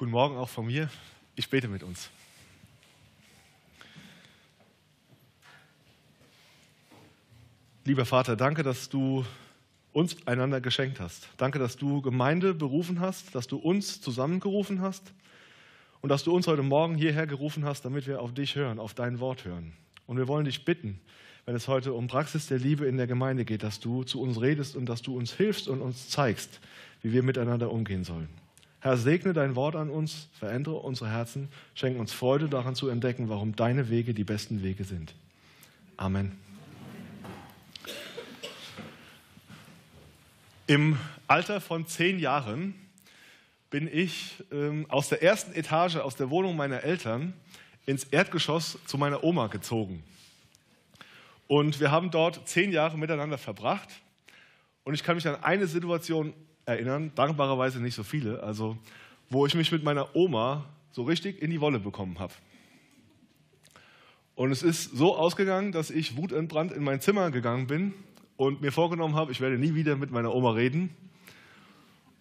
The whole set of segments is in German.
Guten Morgen auch von mir. Ich bete mit uns. Lieber Vater, danke, dass du uns einander geschenkt hast. Danke, dass du Gemeinde berufen hast, dass du uns zusammengerufen hast und dass du uns heute Morgen hierher gerufen hast, damit wir auf dich hören, auf dein Wort hören. Und wir wollen dich bitten, wenn es heute um Praxis der Liebe in der Gemeinde geht, dass du zu uns redest und dass du uns hilfst und uns zeigst, wie wir miteinander umgehen sollen. Herr, segne dein Wort an uns, verändere unsere Herzen, schenke uns Freude daran zu entdecken, warum deine Wege die besten Wege sind. Amen. Im Alter von zehn Jahren bin ich ähm, aus der ersten Etage, aus der Wohnung meiner Eltern, ins Erdgeschoss zu meiner Oma gezogen. Und wir haben dort zehn Jahre miteinander verbracht. Und ich kann mich an eine Situation erinnern, dankbarerweise nicht so viele, also wo ich mich mit meiner Oma so richtig in die Wolle bekommen habe. Und es ist so ausgegangen, dass ich wutentbrannt in mein Zimmer gegangen bin und mir vorgenommen habe, ich werde nie wieder mit meiner Oma reden.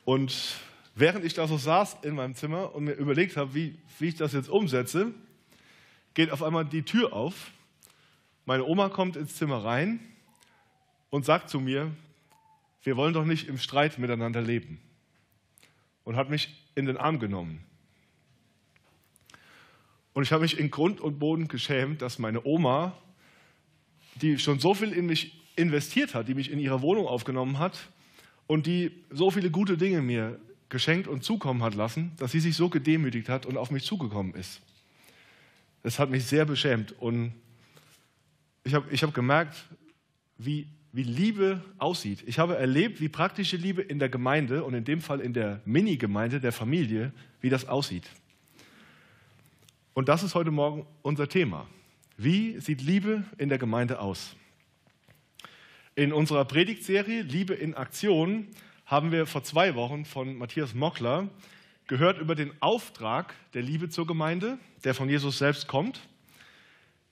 Und während ich da so saß in meinem Zimmer und mir überlegt habe, wie, wie ich das jetzt umsetze, geht auf einmal die Tür auf. Meine Oma kommt ins Zimmer rein und sagt zu mir, wir wollen doch nicht im Streit miteinander leben. Und hat mich in den Arm genommen. Und ich habe mich in Grund und Boden geschämt, dass meine Oma, die schon so viel in mich investiert hat, die mich in ihre Wohnung aufgenommen hat und die so viele gute Dinge mir geschenkt und zukommen hat lassen, dass sie sich so gedemütigt hat und auf mich zugekommen ist. Das hat mich sehr beschämt und ich habe ich hab gemerkt, wie, wie Liebe aussieht. Ich habe erlebt, wie praktische Liebe in der Gemeinde und in dem Fall in der Mini-Gemeinde der Familie, wie das aussieht. Und das ist heute Morgen unser Thema. Wie sieht Liebe in der Gemeinde aus? In unserer Predigtserie Liebe in Aktion haben wir vor zwei Wochen von Matthias Mockler gehört über den Auftrag der Liebe zur Gemeinde, der von Jesus selbst kommt.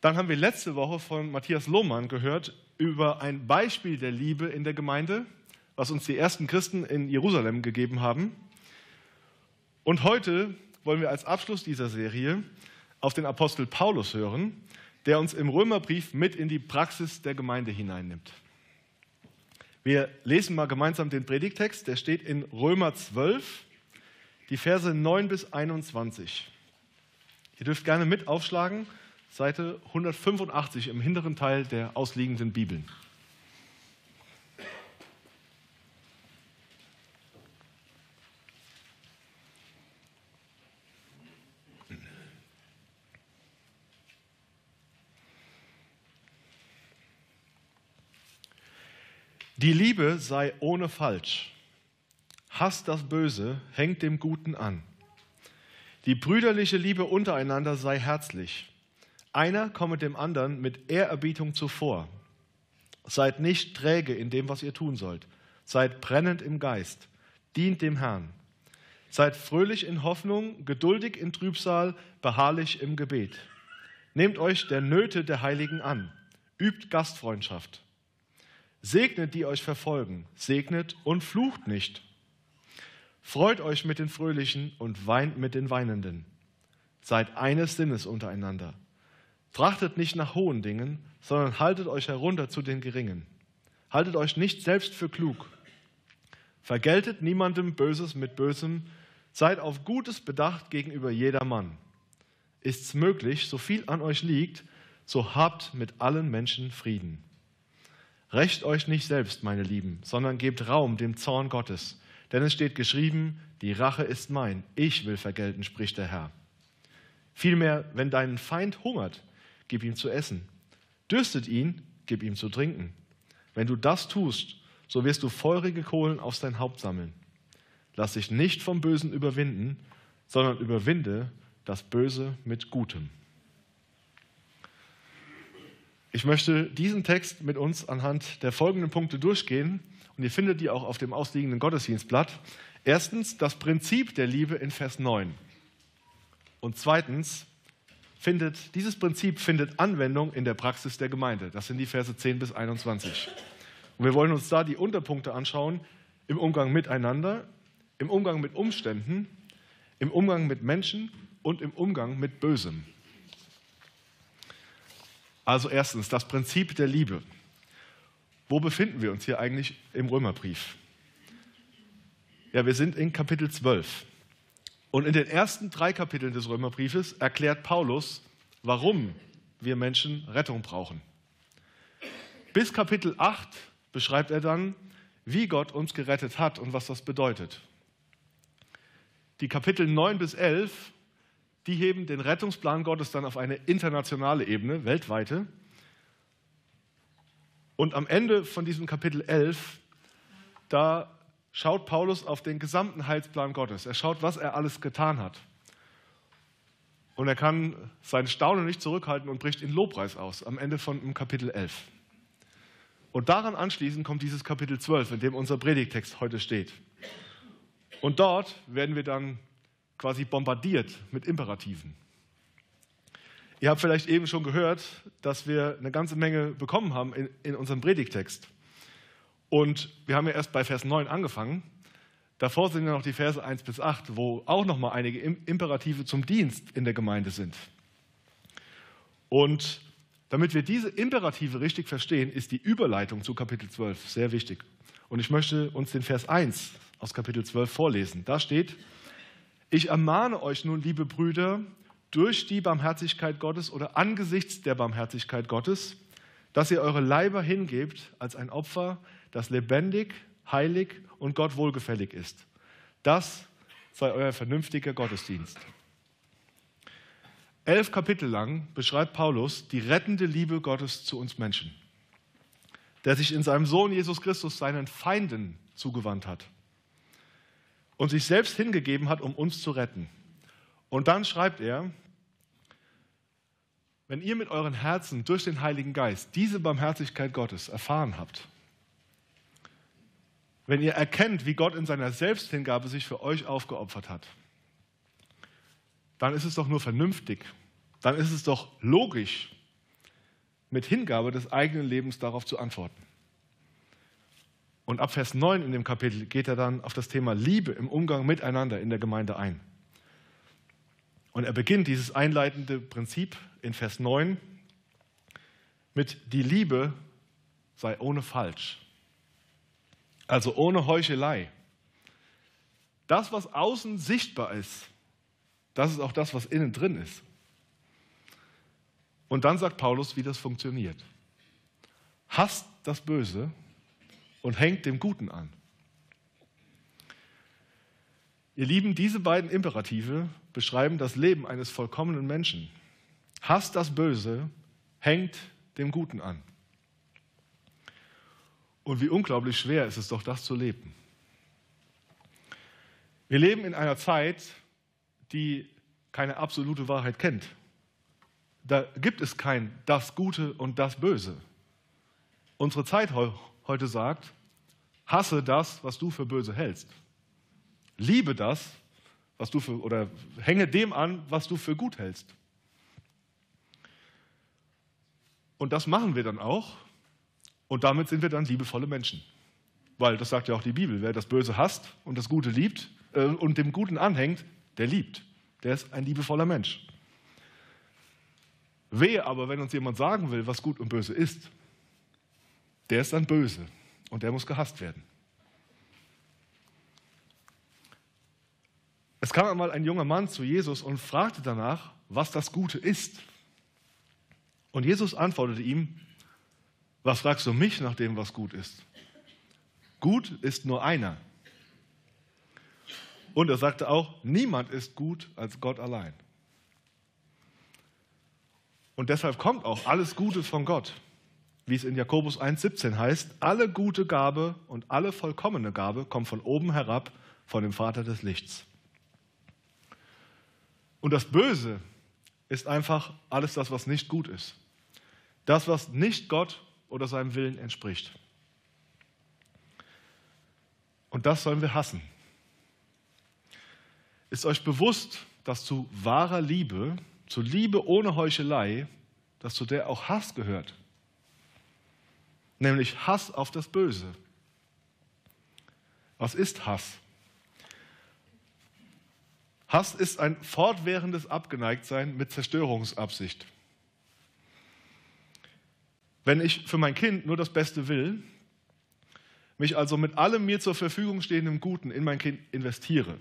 Dann haben wir letzte Woche von Matthias Lohmann gehört über ein Beispiel der Liebe in der Gemeinde, was uns die ersten Christen in Jerusalem gegeben haben. Und heute wollen wir als Abschluss dieser Serie auf den Apostel Paulus hören, der uns im Römerbrief mit in die Praxis der Gemeinde hineinnimmt. Wir lesen mal gemeinsam den Predigtext, der steht in Römer 12, die Verse 9 bis 21. Ihr dürft gerne mit aufschlagen, Seite 185 im hinteren Teil der ausliegenden Bibeln. Die Liebe sei ohne Falsch. Hasst das Böse, hängt dem Guten an. Die brüderliche Liebe untereinander sei herzlich. Einer komme dem anderen mit Ehrerbietung zuvor. Seid nicht träge in dem, was ihr tun sollt. Seid brennend im Geist. Dient dem Herrn. Seid fröhlich in Hoffnung, geduldig in Trübsal, beharrlich im Gebet. Nehmt euch der Nöte der Heiligen an. Übt Gastfreundschaft. Segnet, die euch verfolgen, segnet und flucht nicht. Freut euch mit den Fröhlichen und weint mit den Weinenden. Seid eines Sinnes untereinander. Trachtet nicht nach hohen Dingen, sondern haltet euch herunter zu den Geringen. Haltet euch nicht selbst für klug. Vergeltet niemandem Böses mit Bösem. Seid auf Gutes bedacht gegenüber jedermann. Ist's möglich, so viel an euch liegt, so habt mit allen Menschen Frieden. Rächt euch nicht selbst, meine Lieben, sondern gebt Raum dem Zorn Gottes. Denn es steht geschrieben, die Rache ist mein, ich will vergelten, spricht der Herr. Vielmehr, wenn dein Feind hungert, gib ihm zu essen. Dürstet ihn, gib ihm zu trinken. Wenn du das tust, so wirst du feurige Kohlen auf sein Haupt sammeln. Lass dich nicht vom Bösen überwinden, sondern überwinde das Böse mit Gutem. Ich möchte diesen Text mit uns anhand der folgenden Punkte durchgehen und ihr findet die auch auf dem ausliegenden Gottesdienstblatt. Erstens das Prinzip der Liebe in Vers 9. Und zweitens findet dieses Prinzip findet Anwendung in der Praxis der Gemeinde. Das sind die Verse 10 bis 21. Und wir wollen uns da die Unterpunkte anschauen im Umgang miteinander, im Umgang mit Umständen, im Umgang mit Menschen und im Umgang mit Bösem. Also erstens das Prinzip der Liebe. Wo befinden wir uns hier eigentlich im Römerbrief? Ja, wir sind in Kapitel 12. Und in den ersten drei Kapiteln des Römerbriefes erklärt Paulus, warum wir Menschen Rettung brauchen. Bis Kapitel 8 beschreibt er dann, wie Gott uns gerettet hat und was das bedeutet. Die Kapitel 9 bis 11, die heben den Rettungsplan Gottes dann auf eine internationale Ebene, weltweite. Und am Ende von diesem Kapitel 11, da schaut Paulus auf den gesamten Heilsplan Gottes. Er schaut, was er alles getan hat. Und er kann sein Staunen nicht zurückhalten und bricht in Lobpreis aus am Ende von Kapitel 11. Und daran anschließend kommt dieses Kapitel 12, in dem unser Predigtext heute steht. Und dort werden wir dann quasi bombardiert mit Imperativen. Ihr habt vielleicht eben schon gehört, dass wir eine ganze Menge bekommen haben in, in unserem Predigtext. Und wir haben ja erst bei Vers 9 angefangen. Davor sind ja noch die Verse 1 bis 8, wo auch noch mal einige Imperative zum Dienst in der Gemeinde sind. Und damit wir diese Imperative richtig verstehen, ist die Überleitung zu Kapitel 12 sehr wichtig. Und ich möchte uns den Vers 1 aus Kapitel 12 vorlesen. Da steht, ich ermahne euch nun, liebe Brüder, durch die Barmherzigkeit Gottes oder angesichts der Barmherzigkeit Gottes, dass ihr eure Leiber hingebt als ein Opfer, das lebendig, heilig und Gott wohlgefällig ist. Das sei euer vernünftiger Gottesdienst. Elf Kapitel lang beschreibt Paulus die rettende Liebe Gottes zu uns Menschen, der sich in seinem Sohn Jesus Christus seinen Feinden zugewandt hat und sich selbst hingegeben hat, um uns zu retten. Und dann schreibt er, wenn ihr mit euren Herzen durch den Heiligen Geist diese Barmherzigkeit Gottes erfahren habt, wenn ihr erkennt, wie Gott in seiner Selbsthingabe sich für euch aufgeopfert hat, dann ist es doch nur vernünftig, dann ist es doch logisch, mit Hingabe des eigenen Lebens darauf zu antworten. Und ab Vers 9 in dem Kapitel geht er dann auf das Thema Liebe im Umgang miteinander in der Gemeinde ein. Und er beginnt dieses einleitende Prinzip in Vers 9 mit die Liebe sei ohne Falsch. Also ohne Heuchelei. Das, was außen sichtbar ist, das ist auch das, was innen drin ist. Und dann sagt Paulus, wie das funktioniert. Hasst das Böse und hängt dem Guten an. Ihr Lieben, diese beiden Imperative beschreiben das Leben eines vollkommenen Menschen. Hasst das Böse, hängt dem Guten an. Und wie unglaublich schwer ist es doch, das zu leben. Wir leben in einer Zeit, die keine absolute Wahrheit kennt. Da gibt es kein das Gute und das Böse. Unsere Zeit heute sagt, hasse das, was du für böse hältst. Liebe das, was du für, oder hänge dem an, was du für gut hältst. Und das machen wir dann auch. Und damit sind wir dann liebevolle Menschen. Weil das sagt ja auch die Bibel, wer das Böse hasst und das Gute liebt äh, und dem Guten anhängt, der liebt. Der ist ein liebevoller Mensch. Wehe aber, wenn uns jemand sagen will, was gut und böse ist, der ist dann böse und der muss gehasst werden. Es kam einmal ein junger Mann zu Jesus und fragte danach, was das Gute ist. Und Jesus antwortete ihm, was fragst du mich nach dem, was gut ist? Gut ist nur einer. Und er sagte auch, niemand ist gut als Gott allein. Und deshalb kommt auch alles Gute von Gott. Wie es in Jakobus 1,17 heißt, alle gute Gabe und alle vollkommene Gabe kommt von oben herab, von dem Vater des Lichts. Und das Böse ist einfach alles das, was nicht gut ist. Das, was nicht Gott oder seinem Willen entspricht. Und das sollen wir hassen. Ist euch bewusst, dass zu wahrer Liebe, zu Liebe ohne Heuchelei, dass zu der auch Hass gehört? Nämlich Hass auf das Böse. Was ist Hass? Hass ist ein fortwährendes Abgeneigtsein mit Zerstörungsabsicht. Wenn ich für mein Kind nur das Beste will, mich also mit allem mir zur Verfügung stehenden Guten in mein Kind investiere,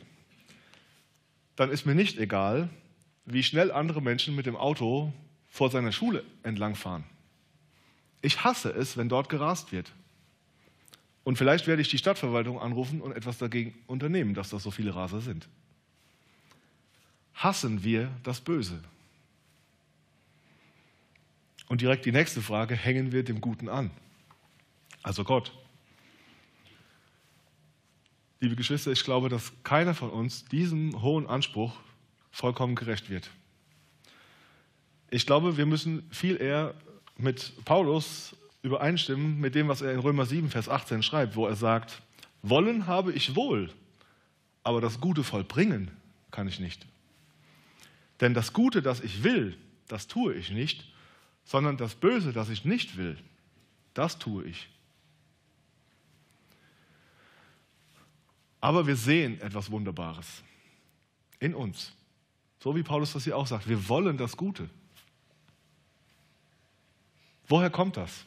dann ist mir nicht egal, wie schnell andere Menschen mit dem Auto vor seiner Schule entlangfahren. Ich hasse es, wenn dort gerast wird. Und vielleicht werde ich die Stadtverwaltung anrufen und etwas dagegen unternehmen, dass das so viele Raser sind. Hassen wir das Böse? Und direkt die nächste Frage, hängen wir dem Guten an? Also Gott. Liebe Geschwister, ich glaube, dass keiner von uns diesem hohen Anspruch vollkommen gerecht wird. Ich glaube, wir müssen viel eher mit Paulus übereinstimmen, mit dem, was er in Römer 7, Vers 18 schreibt, wo er sagt, wollen habe ich wohl, aber das Gute vollbringen kann ich nicht. Denn das Gute, das ich will, das tue ich nicht, sondern das Böse, das ich nicht will, das tue ich. Aber wir sehen etwas Wunderbares in uns. So wie Paulus das hier auch sagt. Wir wollen das Gute. Woher kommt das?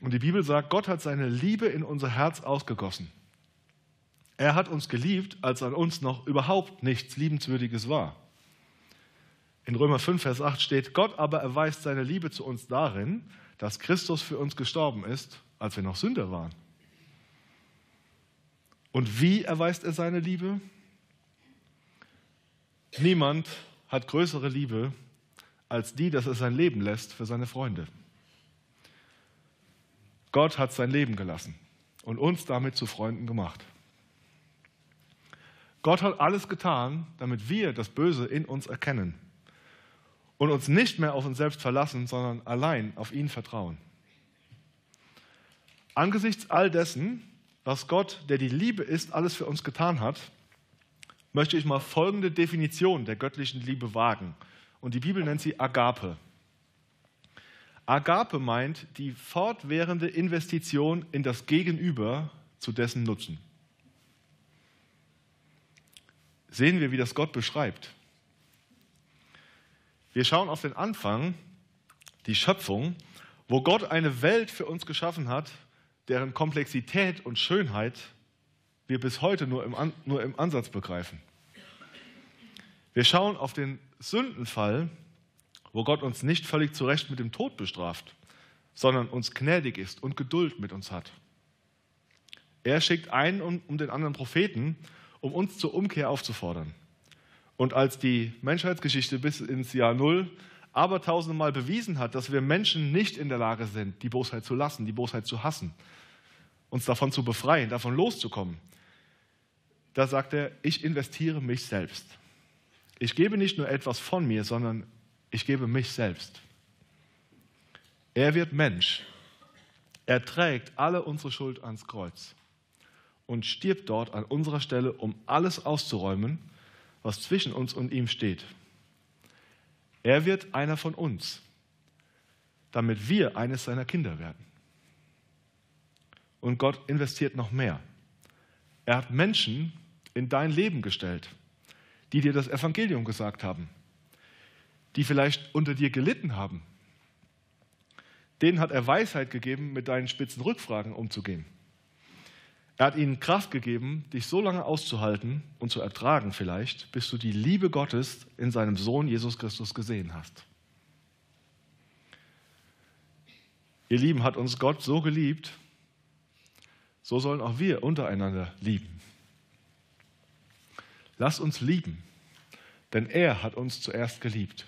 Und die Bibel sagt, Gott hat seine Liebe in unser Herz ausgegossen. Er hat uns geliebt, als an uns noch überhaupt nichts Liebenswürdiges war. In Römer 5, Vers 8 steht, Gott aber erweist seine Liebe zu uns darin, dass Christus für uns gestorben ist, als wir noch Sünder waren. Und wie erweist er seine Liebe? Niemand hat größere Liebe als die, dass er sein Leben lässt für seine Freunde. Gott hat sein Leben gelassen und uns damit zu Freunden gemacht. Gott hat alles getan, damit wir das Böse in uns erkennen und uns nicht mehr auf uns selbst verlassen, sondern allein auf ihn vertrauen. Angesichts all dessen was Gott, der die Liebe ist, alles für uns getan hat, möchte ich mal folgende Definition der göttlichen Liebe wagen. Und die Bibel nennt sie Agape. Agape meint die fortwährende Investition in das Gegenüber zu dessen Nutzen. Sehen wir, wie das Gott beschreibt. Wir schauen auf den Anfang, die Schöpfung, wo Gott eine Welt für uns geschaffen hat, deren Komplexität und Schönheit wir bis heute nur im, nur im Ansatz begreifen. Wir schauen auf den Sündenfall, wo Gott uns nicht völlig zu Recht mit dem Tod bestraft, sondern uns gnädig ist und Geduld mit uns hat. Er schickt einen um den anderen Propheten, um uns zur Umkehr aufzufordern. Und als die Menschheitsgeschichte bis ins Jahr Null aber tausendmal bewiesen hat, dass wir Menschen nicht in der Lage sind, die Bosheit zu lassen, die Bosheit zu hassen, uns davon zu befreien, davon loszukommen. Da sagt er, ich investiere mich selbst. Ich gebe nicht nur etwas von mir, sondern ich gebe mich selbst. Er wird Mensch. Er trägt alle unsere Schuld ans Kreuz und stirbt dort an unserer Stelle, um alles auszuräumen, was zwischen uns und ihm steht. Er wird einer von uns, damit wir eines seiner Kinder werden. Und Gott investiert noch mehr. Er hat Menschen in dein Leben gestellt, die dir das Evangelium gesagt haben, die vielleicht unter dir gelitten haben. Denen hat er Weisheit gegeben, mit deinen spitzen Rückfragen umzugehen. Er hat ihnen Kraft gegeben, dich so lange auszuhalten und zu ertragen vielleicht, bis du die Liebe Gottes in seinem Sohn Jesus Christus gesehen hast. Ihr Lieben, hat uns Gott so geliebt, so sollen auch wir untereinander lieben. Lass uns lieben, denn er hat uns zuerst geliebt.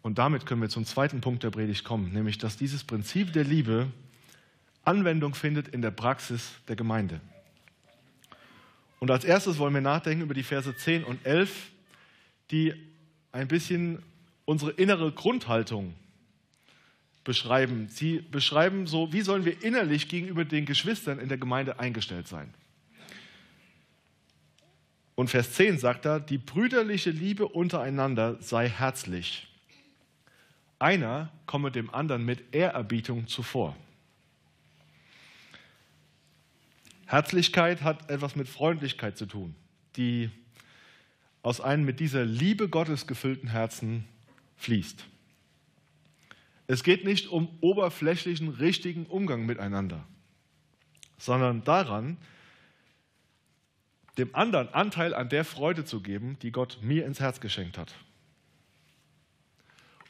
Und damit können wir zum zweiten Punkt der Predigt kommen, nämlich dass dieses Prinzip der Liebe Anwendung findet in der Praxis der Gemeinde. Und als erstes wollen wir nachdenken über die Verse 10 und 11, die ein bisschen unsere innere Grundhaltung beschreiben. Sie beschreiben so, wie sollen wir innerlich gegenüber den Geschwistern in der Gemeinde eingestellt sein. Und Vers 10 sagt er, die brüderliche Liebe untereinander sei herzlich. Einer komme dem anderen mit Ehrerbietung zuvor. Herzlichkeit hat etwas mit Freundlichkeit zu tun, die aus einem mit dieser Liebe Gottes gefüllten Herzen fließt. Es geht nicht um oberflächlichen, richtigen Umgang miteinander, sondern daran, dem anderen Anteil an der Freude zu geben, die Gott mir ins Herz geschenkt hat.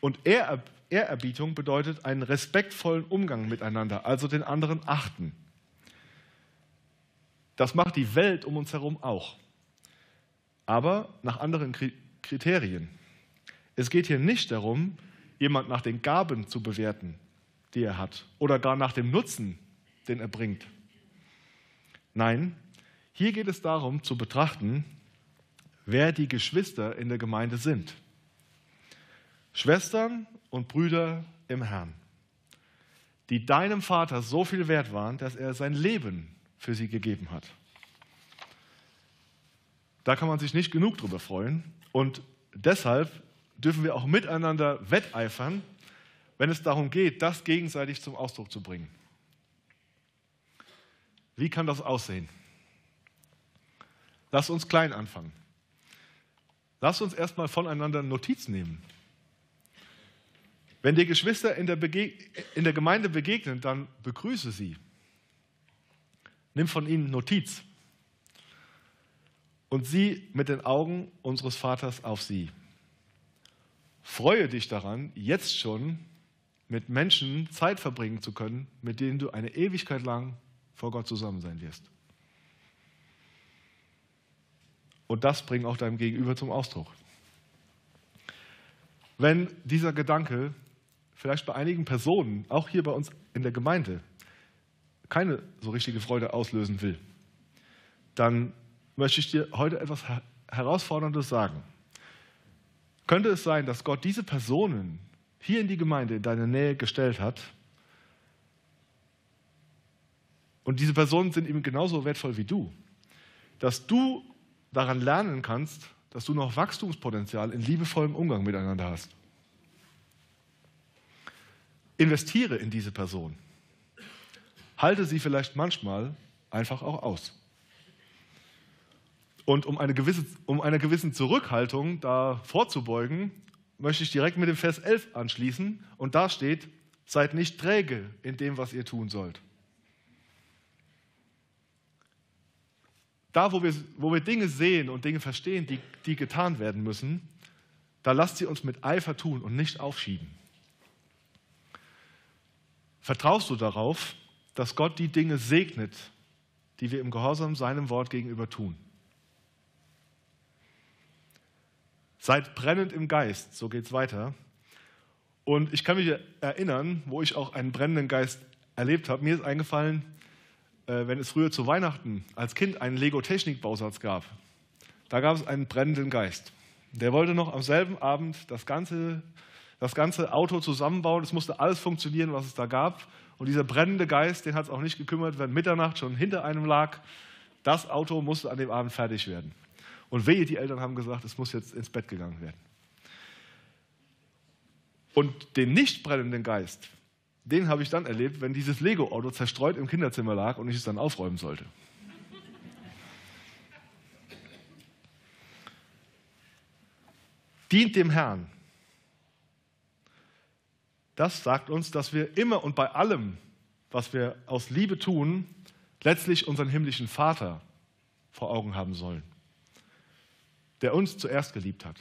Und Ehrerbietung bedeutet einen respektvollen Umgang miteinander, also den anderen achten. Das macht die Welt um uns herum auch, aber nach anderen Kriterien. Es geht hier nicht darum, jemand nach den Gaben zu bewerten, die er hat, oder gar nach dem Nutzen, den er bringt. Nein, hier geht es darum zu betrachten, wer die Geschwister in der Gemeinde sind. Schwestern und Brüder im Herrn, die deinem Vater so viel wert waren, dass er sein Leben für sie gegeben hat. Da kann man sich nicht genug drüber freuen und deshalb dürfen wir auch miteinander wetteifern, wenn es darum geht, das gegenseitig zum Ausdruck zu bringen. Wie kann das aussehen? Lass uns klein anfangen. Lass uns erstmal voneinander Notiz nehmen. Wenn dir Geschwister in der, in der Gemeinde begegnen, dann begrüße sie. Nimm von ihnen Notiz und sieh mit den Augen unseres Vaters auf sie. Freue dich daran, jetzt schon mit Menschen Zeit verbringen zu können, mit denen du eine Ewigkeit lang vor Gott zusammen sein wirst. Und das bringt auch deinem Gegenüber zum Ausdruck. Wenn dieser Gedanke vielleicht bei einigen Personen, auch hier bei uns in der Gemeinde, keine so richtige Freude auslösen will, dann möchte ich dir heute etwas Herausforderndes sagen. Könnte es sein, dass Gott diese Personen hier in die Gemeinde, in deine Nähe gestellt hat? Und diese Personen sind eben genauso wertvoll wie du. Dass du daran lernen kannst, dass du noch Wachstumspotenzial in liebevollem Umgang miteinander hast. Investiere in diese Person. Halte sie vielleicht manchmal einfach auch aus. Und um, eine gewisse, um einer gewissen Zurückhaltung da vorzubeugen, möchte ich direkt mit dem Vers 11 anschließen. Und da steht, seid nicht träge in dem, was ihr tun sollt. Da, wo wir, wo wir Dinge sehen und Dinge verstehen, die, die getan werden müssen, da lasst sie uns mit Eifer tun und nicht aufschieben. Vertraust du darauf, dass Gott die Dinge segnet, die wir im Gehorsam seinem Wort gegenüber tun? Seid brennend im Geist, so geht es weiter. Und ich kann mich erinnern, wo ich auch einen brennenden Geist erlebt habe. Mir ist eingefallen, äh, wenn es früher zu Weihnachten als Kind einen Lego-Technik-Bausatz gab, da gab es einen brennenden Geist. Der wollte noch am selben Abend das ganze, das ganze Auto zusammenbauen. Es musste alles funktionieren, was es da gab. Und dieser brennende Geist, den hat es auch nicht gekümmert, wenn Mitternacht schon hinter einem lag. Das Auto musste an dem Abend fertig werden. Und wehe, die Eltern haben gesagt, es muss jetzt ins Bett gegangen werden. Und den nicht brennenden Geist, den habe ich dann erlebt, wenn dieses Lego-Auto zerstreut im Kinderzimmer lag und ich es dann aufräumen sollte. Dient dem Herrn. Das sagt uns, dass wir immer und bei allem, was wir aus Liebe tun, letztlich unseren himmlischen Vater vor Augen haben sollen, der uns zuerst geliebt hat.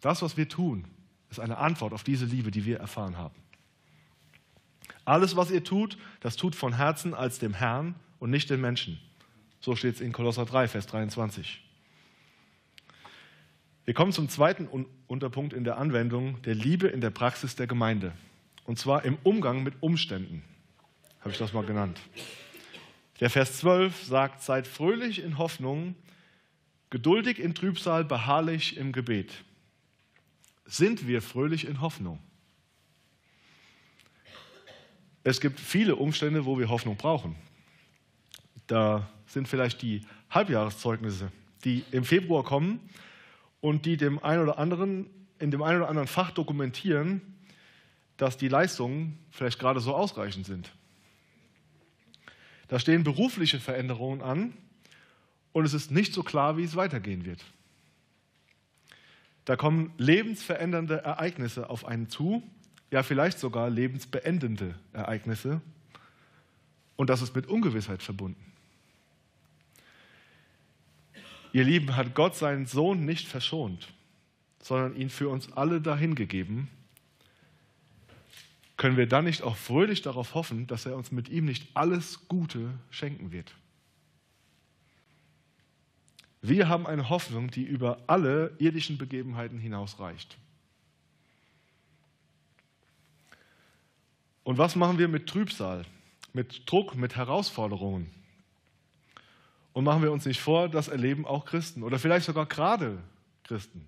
Das, was wir tun, ist eine Antwort auf diese Liebe, die wir erfahren haben. Alles, was ihr tut, das tut von Herzen als dem Herrn und nicht den Menschen. So steht es in Kolosser 3, Vers 23. Wir kommen zum zweiten Unterpunkt in der Anwendung der Liebe in der Praxis der Gemeinde. Und zwar im Umgang mit Umständen, habe ich das mal genannt. Der Vers 12 sagt, seid fröhlich in Hoffnung, geduldig in Trübsal, beharrlich im Gebet. Sind wir fröhlich in Hoffnung? Es gibt viele Umstände, wo wir Hoffnung brauchen. Da sind vielleicht die Halbjahreszeugnisse, die im Februar kommen und die dem einen oder anderen, in dem einen oder anderen Fach dokumentieren, dass die Leistungen vielleicht gerade so ausreichend sind. Da stehen berufliche Veränderungen an und es ist nicht so klar, wie es weitergehen wird. Da kommen lebensverändernde Ereignisse auf einen zu, ja vielleicht sogar lebensbeendende Ereignisse. Und das ist mit Ungewissheit verbunden. Ihr Lieben, hat Gott seinen Sohn nicht verschont, sondern ihn für uns alle dahingegeben, können wir dann nicht auch fröhlich darauf hoffen, dass er uns mit ihm nicht alles Gute schenken wird? Wir haben eine Hoffnung, die über alle irdischen Begebenheiten hinausreicht. Und was machen wir mit Trübsal, mit Druck, mit Herausforderungen? Und machen wir uns nicht vor, das erleben auch Christen oder vielleicht sogar gerade Christen.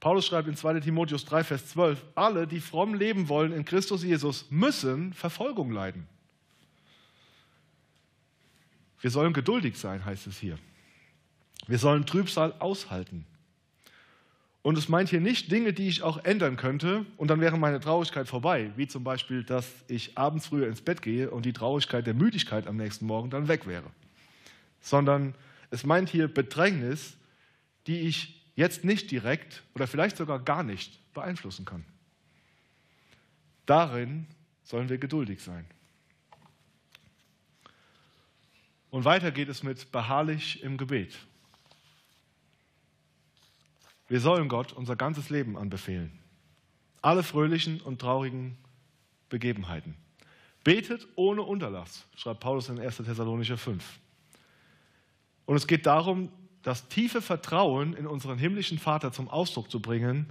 Paulus schreibt in 2 Timotheus 3, Vers 12, alle, die fromm leben wollen in Christus Jesus, müssen Verfolgung leiden. Wir sollen geduldig sein, heißt es hier. Wir sollen Trübsal aushalten. Und es meint hier nicht Dinge, die ich auch ändern könnte und dann wäre meine Traurigkeit vorbei, wie zum Beispiel, dass ich abends früher ins Bett gehe und die Traurigkeit der Müdigkeit am nächsten Morgen dann weg wäre. Sondern es meint hier Bedrängnis, die ich jetzt nicht direkt oder vielleicht sogar gar nicht beeinflussen kann. Darin sollen wir geduldig sein. Und weiter geht es mit beharrlich im Gebet. Wir sollen Gott unser ganzes Leben anbefehlen. Alle fröhlichen und traurigen Begebenheiten. Betet ohne Unterlass, schreibt Paulus in 1. Thessalonicher 5. Und es geht darum, das tiefe Vertrauen in unseren himmlischen Vater zum Ausdruck zu bringen,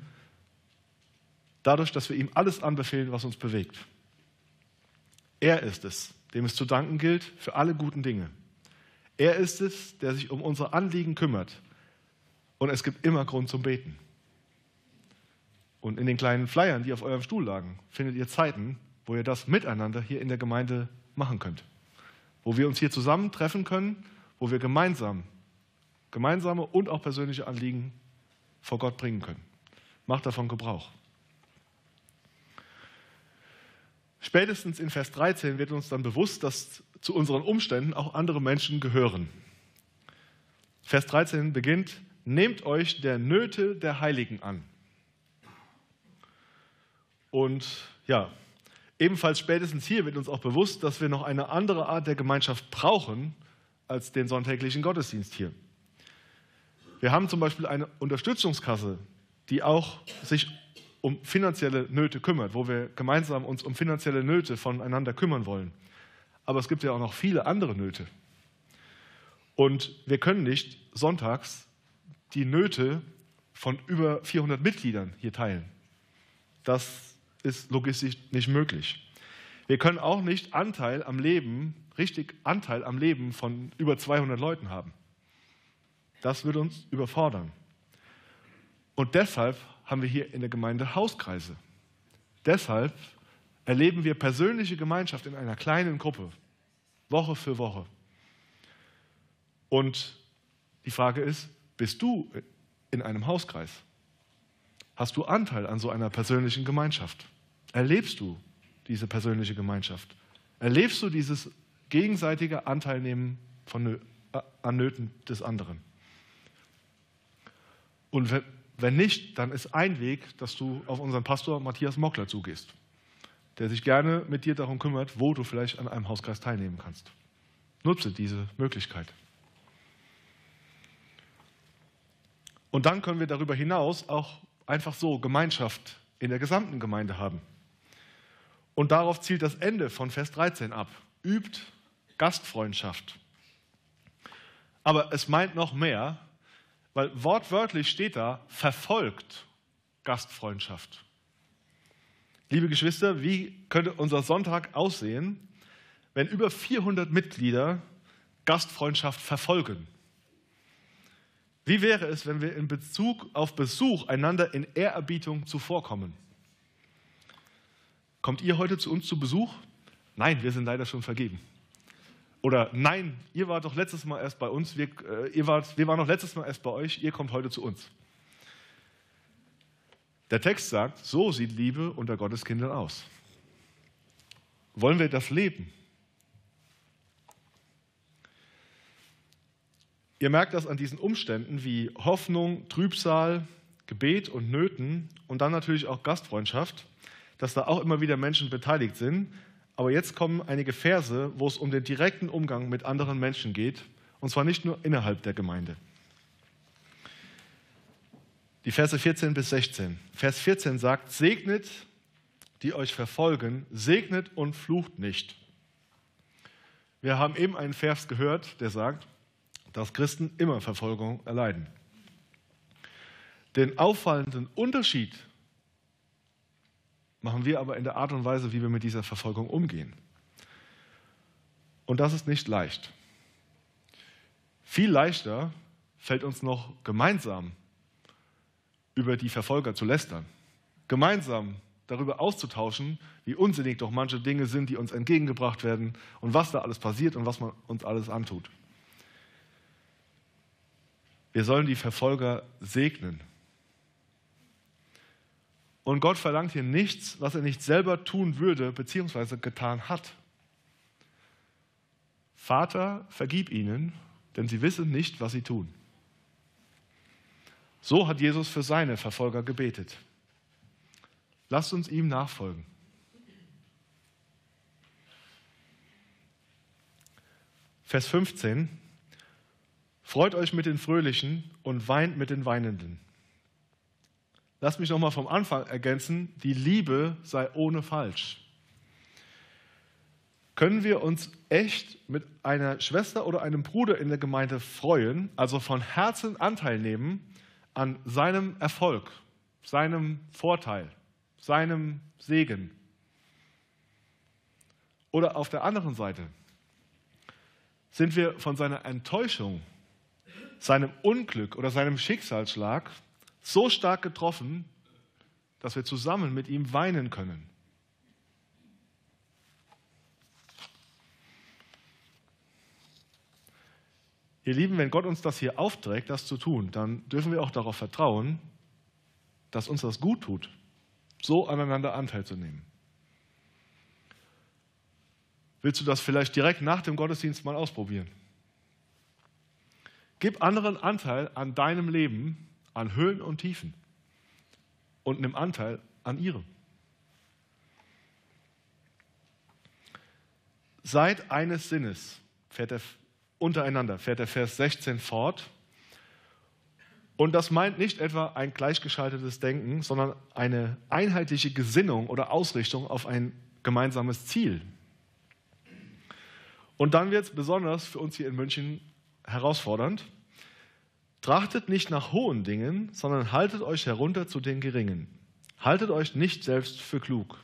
dadurch, dass wir ihm alles anbefehlen, was uns bewegt. Er ist es, dem es zu danken gilt für alle guten Dinge. Er ist es, der sich um unsere Anliegen kümmert. Und es gibt immer Grund zum Beten. Und in den kleinen Flyern, die auf eurem Stuhl lagen, findet ihr Zeiten, wo ihr das miteinander hier in der Gemeinde machen könnt. Wo wir uns hier zusammentreffen können, wo wir gemeinsam gemeinsame und auch persönliche Anliegen vor Gott bringen können. Macht davon Gebrauch. Spätestens in Vers 13 wird uns dann bewusst, dass zu unseren Umständen auch andere Menschen gehören. Vers 13 beginnt, nehmt euch der Nöte der Heiligen an. Und ja, ebenfalls spätestens hier wird uns auch bewusst, dass wir noch eine andere Art der Gemeinschaft brauchen als den sonntäglichen Gottesdienst hier. Wir haben zum Beispiel eine Unterstützungskasse, die auch sich um finanzielle Nöte kümmert, wo wir gemeinsam uns um finanzielle Nöte voneinander kümmern wollen. Aber es gibt ja auch noch viele andere Nöte. Und wir können nicht sonntags die Nöte von über 400 Mitgliedern hier teilen. Das ist logistisch nicht möglich. Wir können auch nicht Anteil am Leben, richtig Anteil am Leben von über 200 Leuten haben. Das würde uns überfordern. Und deshalb haben wir hier in der Gemeinde Hauskreise. Deshalb erleben wir persönliche Gemeinschaft in einer kleinen Gruppe, Woche für Woche. Und die Frage ist, bist du in einem Hauskreis? Hast du Anteil an so einer persönlichen Gemeinschaft? Erlebst du diese persönliche Gemeinschaft? Erlebst du dieses gegenseitige Anteilnehmen von, an Nöten des anderen? Und wenn nicht, dann ist ein Weg, dass du auf unseren Pastor Matthias Mockler zugehst, der sich gerne mit dir darum kümmert, wo du vielleicht an einem Hauskreis teilnehmen kannst. Nutze diese Möglichkeit. Und dann können wir darüber hinaus auch einfach so Gemeinschaft in der gesamten Gemeinde haben. Und darauf zielt das Ende von Vers 13 ab. Übt Gastfreundschaft. Aber es meint noch mehr, weil wortwörtlich steht da, verfolgt Gastfreundschaft. Liebe Geschwister, wie könnte unser Sonntag aussehen, wenn über 400 Mitglieder Gastfreundschaft verfolgen? Wie wäre es, wenn wir in Bezug auf Besuch einander in Ehrerbietung zuvorkommen? Kommt ihr heute zu uns zu Besuch? Nein, wir sind leider schon vergeben. Oder nein, ihr wart doch letztes Mal erst bei uns, wir, äh, ihr wart, wir waren doch letztes Mal erst bei euch, ihr kommt heute zu uns. Der Text sagt, so sieht Liebe unter Gottes Kindern aus. Wollen wir das leben? Ihr merkt das an diesen Umständen wie Hoffnung, Trübsal, Gebet und Nöten und dann natürlich auch Gastfreundschaft dass da auch immer wieder Menschen beteiligt sind. Aber jetzt kommen einige Verse, wo es um den direkten Umgang mit anderen Menschen geht, und zwar nicht nur innerhalb der Gemeinde. Die Verse 14 bis 16. Vers 14 sagt, segnet, die euch verfolgen, segnet und flucht nicht. Wir haben eben einen Vers gehört, der sagt, dass Christen immer Verfolgung erleiden. Den auffallenden Unterschied machen wir aber in der Art und Weise, wie wir mit dieser Verfolgung umgehen. Und das ist nicht leicht. Viel leichter fällt uns noch gemeinsam über die Verfolger zu lästern, gemeinsam darüber auszutauschen, wie unsinnig doch manche Dinge sind, die uns entgegengebracht werden und was da alles passiert und was man uns alles antut. Wir sollen die Verfolger segnen. Und Gott verlangt hier nichts, was er nicht selber tun würde bzw. getan hat. Vater, vergib ihnen, denn sie wissen nicht, was sie tun. So hat Jesus für seine Verfolger gebetet. Lasst uns ihm nachfolgen. Vers 15. Freut euch mit den Fröhlichen und weint mit den Weinenden. Lass mich nochmal vom Anfang ergänzen, die Liebe sei ohne falsch. Können wir uns echt mit einer Schwester oder einem Bruder in der Gemeinde freuen, also von Herzen Anteil nehmen an seinem Erfolg, seinem Vorteil, seinem Segen? Oder auf der anderen Seite sind wir von seiner Enttäuschung seinem Unglück oder seinem Schicksalsschlag so stark getroffen, dass wir zusammen mit ihm weinen können. Ihr Lieben, wenn Gott uns das hier aufträgt, das zu tun, dann dürfen wir auch darauf vertrauen, dass uns das gut tut, so aneinander Anteil zu nehmen. Willst du das vielleicht direkt nach dem Gottesdienst mal ausprobieren? Gib anderen Anteil an deinem Leben, an Höhen und Tiefen und nimm Anteil an ihrem. Seid eines Sinnes, fährt er untereinander, fährt der Vers 16 fort. Und das meint nicht etwa ein gleichgeschaltetes Denken, sondern eine einheitliche Gesinnung oder Ausrichtung auf ein gemeinsames Ziel. Und dann wird es besonders für uns hier in München herausfordernd. Trachtet nicht nach hohen Dingen, sondern haltet euch herunter zu den geringen. Haltet euch nicht selbst für klug.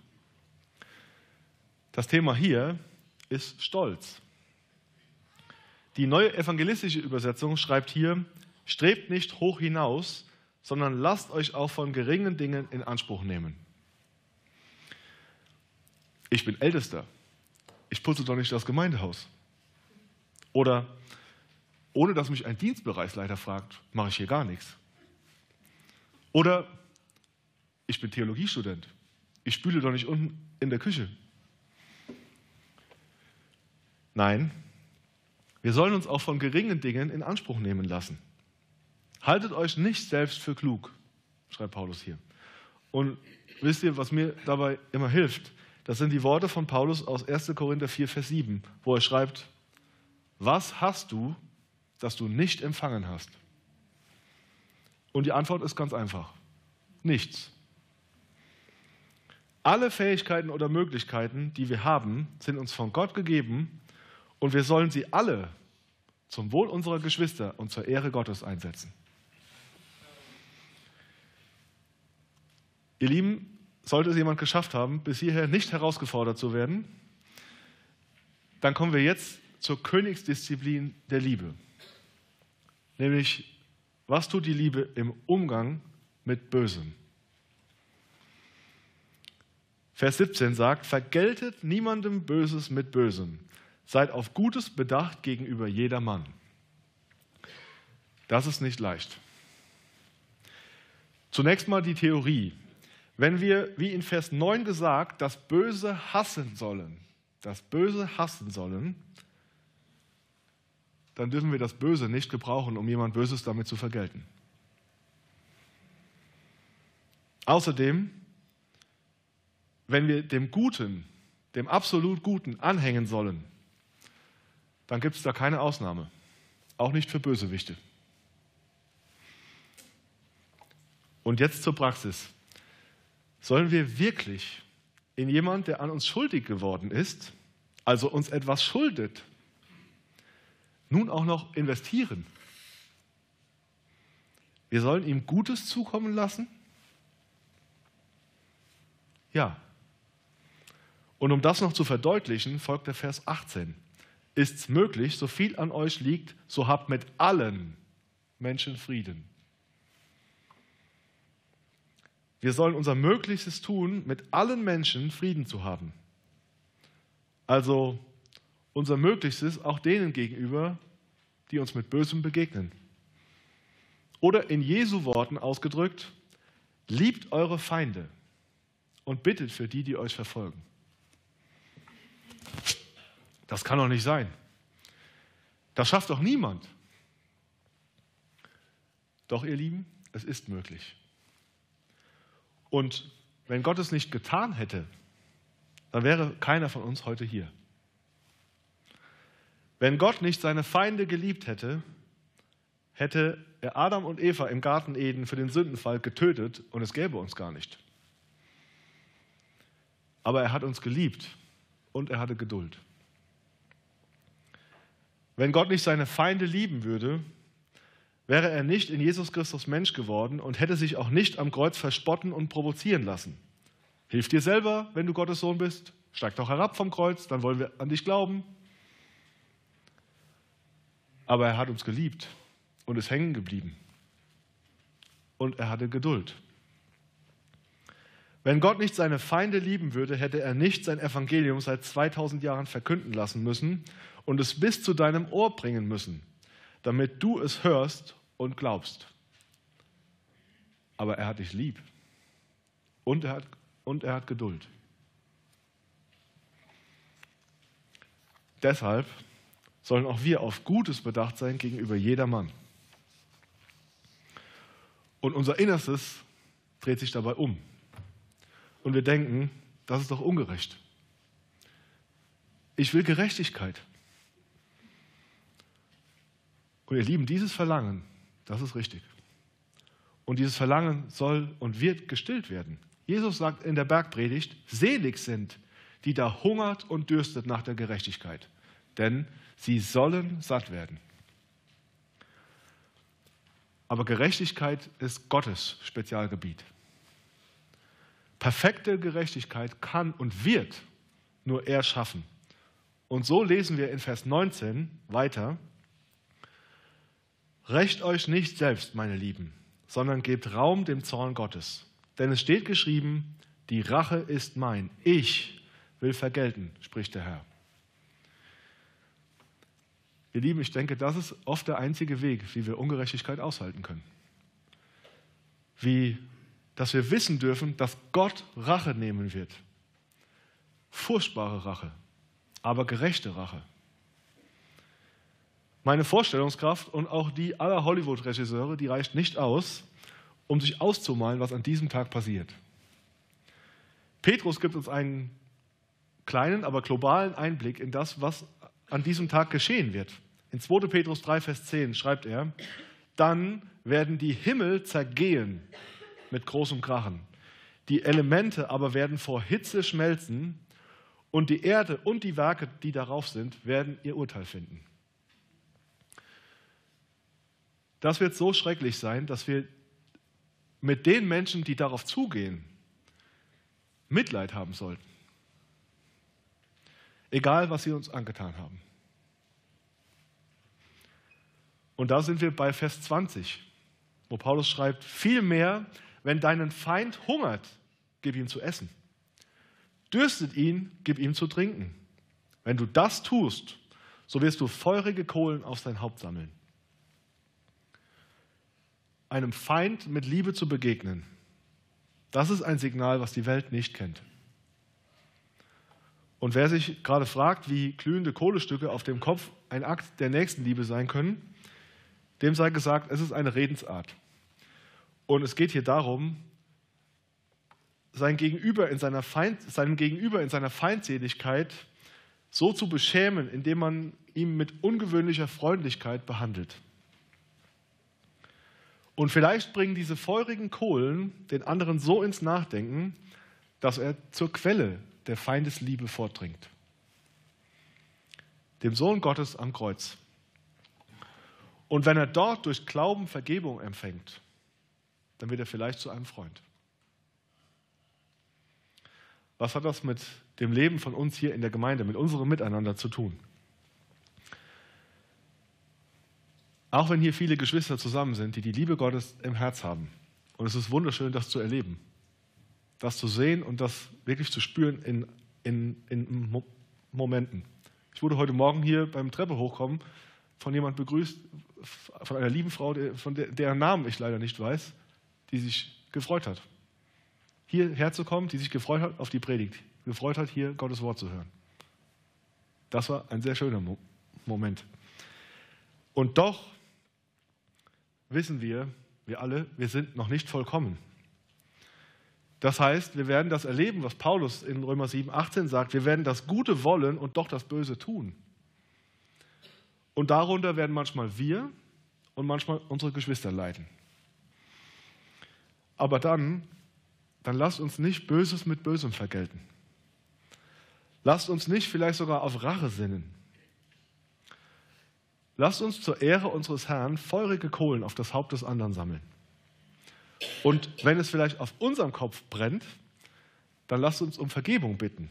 Das Thema hier ist Stolz. Die neue evangelistische Übersetzung schreibt hier, strebt nicht hoch hinaus, sondern lasst euch auch von geringen Dingen in Anspruch nehmen. Ich bin Ältester. Ich putze doch nicht das Gemeindehaus. Oder ohne dass mich ein Dienstbereichsleiter fragt, mache ich hier gar nichts. Oder ich bin Theologiestudent. Ich spüle doch nicht unten in der Küche. Nein, wir sollen uns auch von geringen Dingen in Anspruch nehmen lassen. Haltet euch nicht selbst für klug, schreibt Paulus hier. Und wisst ihr, was mir dabei immer hilft? Das sind die Worte von Paulus aus 1. Korinther 4, Vers 7, wo er schreibt, was hast du, das du nicht empfangen hast? Und die Antwort ist ganz einfach. Nichts. Alle Fähigkeiten oder Möglichkeiten, die wir haben, sind uns von Gott gegeben und wir sollen sie alle zum Wohl unserer Geschwister und zur Ehre Gottes einsetzen. Ihr Lieben, sollte es jemand geschafft haben, bis hierher nicht herausgefordert zu werden, dann kommen wir jetzt zur Königsdisziplin der Liebe. Nämlich, was tut die Liebe im Umgang mit Bösem? Vers 17 sagt, vergeltet niemandem Böses mit Bösem. Seid auf Gutes bedacht gegenüber jedermann. Das ist nicht leicht. Zunächst mal die Theorie. Wenn wir, wie in Vers 9 gesagt, das Böse hassen sollen, das Böse hassen sollen, dann dürfen wir das Böse nicht gebrauchen, um jemand Böses damit zu vergelten. Außerdem, wenn wir dem Guten, dem absolut Guten anhängen sollen, dann gibt es da keine Ausnahme. Auch nicht für Bösewichte. Und jetzt zur Praxis. Sollen wir wirklich in jemand, der an uns schuldig geworden ist, also uns etwas schuldet, nun auch noch investieren? Wir sollen ihm Gutes zukommen lassen? Ja. Und um das noch zu verdeutlichen, folgt der Vers 18. Ist es möglich, so viel an euch liegt, so habt mit allen Menschen Frieden. Wir sollen unser Möglichstes tun, mit allen Menschen Frieden zu haben. Also unser Möglichstes auch denen gegenüber, die uns mit Bösem begegnen. Oder in Jesu Worten ausgedrückt, liebt eure Feinde und bittet für die, die euch verfolgen. Das kann doch nicht sein. Das schafft doch niemand. Doch, ihr Lieben, es ist möglich. Und wenn Gott es nicht getan hätte, dann wäre keiner von uns heute hier. Wenn Gott nicht seine Feinde geliebt hätte, hätte er Adam und Eva im Garten Eden für den Sündenfall getötet und es gäbe uns gar nicht. Aber er hat uns geliebt und er hatte Geduld. Wenn Gott nicht seine Feinde lieben würde, wäre er nicht in Jesus Christus Mensch geworden und hätte sich auch nicht am Kreuz verspotten und provozieren lassen. Hilf dir selber, wenn du Gottes Sohn bist. Steig doch herab vom Kreuz, dann wollen wir an dich glauben. Aber er hat uns geliebt und ist hängen geblieben. Und er hatte Geduld. Wenn Gott nicht seine Feinde lieben würde, hätte er nicht sein Evangelium seit 2000 Jahren verkünden lassen müssen und es bis zu deinem Ohr bringen müssen, damit du es hörst und glaubst. Aber er hat dich lieb und er hat, und er hat Geduld. Deshalb sollen auch wir auf Gutes bedacht sein gegenüber jedermann. Und unser Innerstes dreht sich dabei um. Und wir denken, das ist doch ungerecht. Ich will Gerechtigkeit. Und ihr Lieben, dieses Verlangen das ist richtig. Und dieses Verlangen soll und wird gestillt werden. Jesus sagt in der Bergpredigt, selig sind, die da hungert und dürstet nach der Gerechtigkeit, denn sie sollen satt werden. Aber Gerechtigkeit ist Gottes Spezialgebiet. Perfekte Gerechtigkeit kann und wird nur er schaffen. Und so lesen wir in Vers 19 weiter, Rächt euch nicht selbst, meine Lieben, sondern gebt Raum dem Zorn Gottes. Denn es steht geschrieben, die Rache ist mein, ich will vergelten, spricht der Herr. Ihr Lieben, ich denke, das ist oft der einzige Weg, wie wir Ungerechtigkeit aushalten können. Wie, dass wir wissen dürfen, dass Gott Rache nehmen wird. Furchtbare Rache, aber gerechte Rache. Meine Vorstellungskraft und auch die aller Hollywood-Regisseure, die reicht nicht aus, um sich auszumalen, was an diesem Tag passiert. Petrus gibt uns einen kleinen, aber globalen Einblick in das, was an diesem Tag geschehen wird. In 2. Petrus 3, Vers 10 schreibt er, dann werden die Himmel zergehen mit großem Krachen. Die Elemente aber werden vor Hitze schmelzen und die Erde und die Werke, die darauf sind, werden ihr Urteil finden. Das wird so schrecklich sein, dass wir mit den Menschen, die darauf zugehen, Mitleid haben sollten. Egal, was sie uns angetan haben. Und da sind wir bei Vers 20, wo Paulus schreibt, vielmehr, wenn deinen Feind hungert, gib ihm zu essen. Dürstet ihn, gib ihm zu trinken. Wenn du das tust, so wirst du feurige Kohlen auf sein Haupt sammeln einem Feind mit Liebe zu begegnen, das ist ein Signal, was die Welt nicht kennt. Und wer sich gerade fragt, wie glühende Kohlestücke auf dem Kopf ein Akt der Nächstenliebe sein können, dem sei gesagt, es ist eine Redensart. Und es geht hier darum, sein Gegenüber in seiner Feind, seinem Gegenüber in seiner Feindseligkeit so zu beschämen, indem man ihn mit ungewöhnlicher Freundlichkeit behandelt. Und vielleicht bringen diese feurigen Kohlen den anderen so ins Nachdenken, dass er zur Quelle der Feindesliebe vordringt. Dem Sohn Gottes am Kreuz. Und wenn er dort durch Glauben Vergebung empfängt, dann wird er vielleicht zu einem Freund. Was hat das mit dem Leben von uns hier in der Gemeinde, mit unserem Miteinander zu tun? Auch wenn hier viele Geschwister zusammen sind, die die Liebe Gottes im Herz haben. Und es ist wunderschön, das zu erleben. Das zu sehen und das wirklich zu spüren in, in, in Momenten. Ich wurde heute Morgen hier beim Treppe hochkommen von jemand begrüßt, von einer lieben Frau, von der, deren Namen ich leider nicht weiß, die sich gefreut hat hierher zu kommen, die sich gefreut hat auf die Predigt, gefreut hat, hier Gottes Wort zu hören. Das war ein sehr schöner Mo Moment. Und doch wissen wir, wir alle, wir sind noch nicht vollkommen. Das heißt, wir werden das erleben, was Paulus in Römer 7, 18 sagt. Wir werden das Gute wollen und doch das Böse tun. Und darunter werden manchmal wir und manchmal unsere Geschwister leiden. Aber dann dann lasst uns nicht Böses mit Bösem vergelten. Lasst uns nicht vielleicht sogar auf Rache sinnen. Lasst uns zur Ehre unseres Herrn feurige Kohlen auf das Haupt des anderen sammeln. Und wenn es vielleicht auf unserem Kopf brennt, dann lasst uns um Vergebung bitten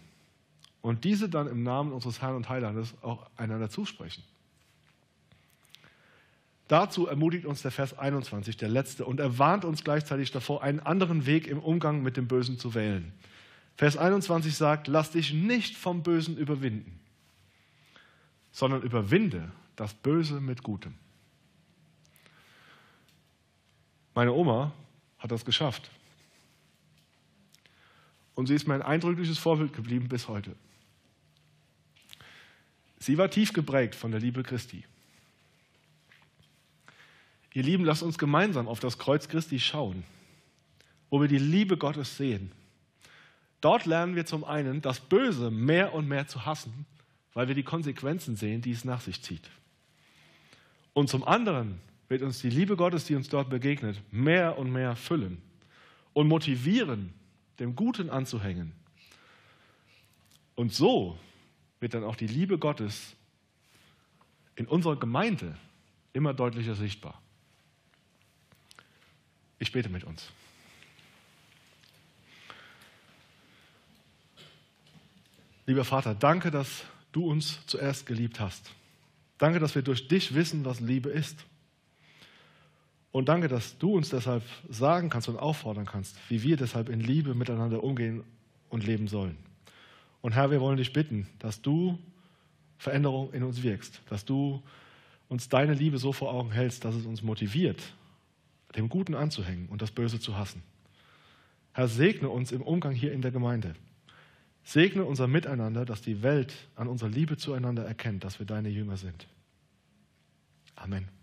und diese dann im Namen unseres Herrn und Heilandes auch einander zusprechen. Dazu ermutigt uns der Vers 21, der letzte, und er warnt uns gleichzeitig davor, einen anderen Weg im Umgang mit dem Bösen zu wählen. Vers 21 sagt, lass dich nicht vom Bösen überwinden, sondern überwinde das Böse mit Gutem. Meine Oma hat das geschafft. Und sie ist mir ein eindrückliches Vorbild geblieben bis heute. Sie war tief geprägt von der Liebe Christi. Ihr Lieben, lasst uns gemeinsam auf das Kreuz Christi schauen, wo wir die Liebe Gottes sehen. Dort lernen wir zum einen, das Böse mehr und mehr zu hassen, weil wir die Konsequenzen sehen, die es nach sich zieht. Und zum anderen wird uns die Liebe Gottes, die uns dort begegnet, mehr und mehr füllen und motivieren, dem Guten anzuhängen. Und so wird dann auch die Liebe Gottes in unserer Gemeinde immer deutlicher sichtbar. Ich bete mit uns. Lieber Vater, danke, dass du uns zuerst geliebt hast. Danke, dass wir durch dich wissen, was Liebe ist. Und danke, dass du uns deshalb sagen kannst und auffordern kannst, wie wir deshalb in Liebe miteinander umgehen und leben sollen. Und Herr, wir wollen dich bitten, dass du Veränderung in uns wirkst, dass du uns deine Liebe so vor Augen hältst, dass es uns motiviert, dem Guten anzuhängen und das Böse zu hassen. Herr, segne uns im Umgang hier in der Gemeinde. Segne unser Miteinander, dass die Welt an unserer Liebe zueinander erkennt, dass wir deine Jünger sind. Amen.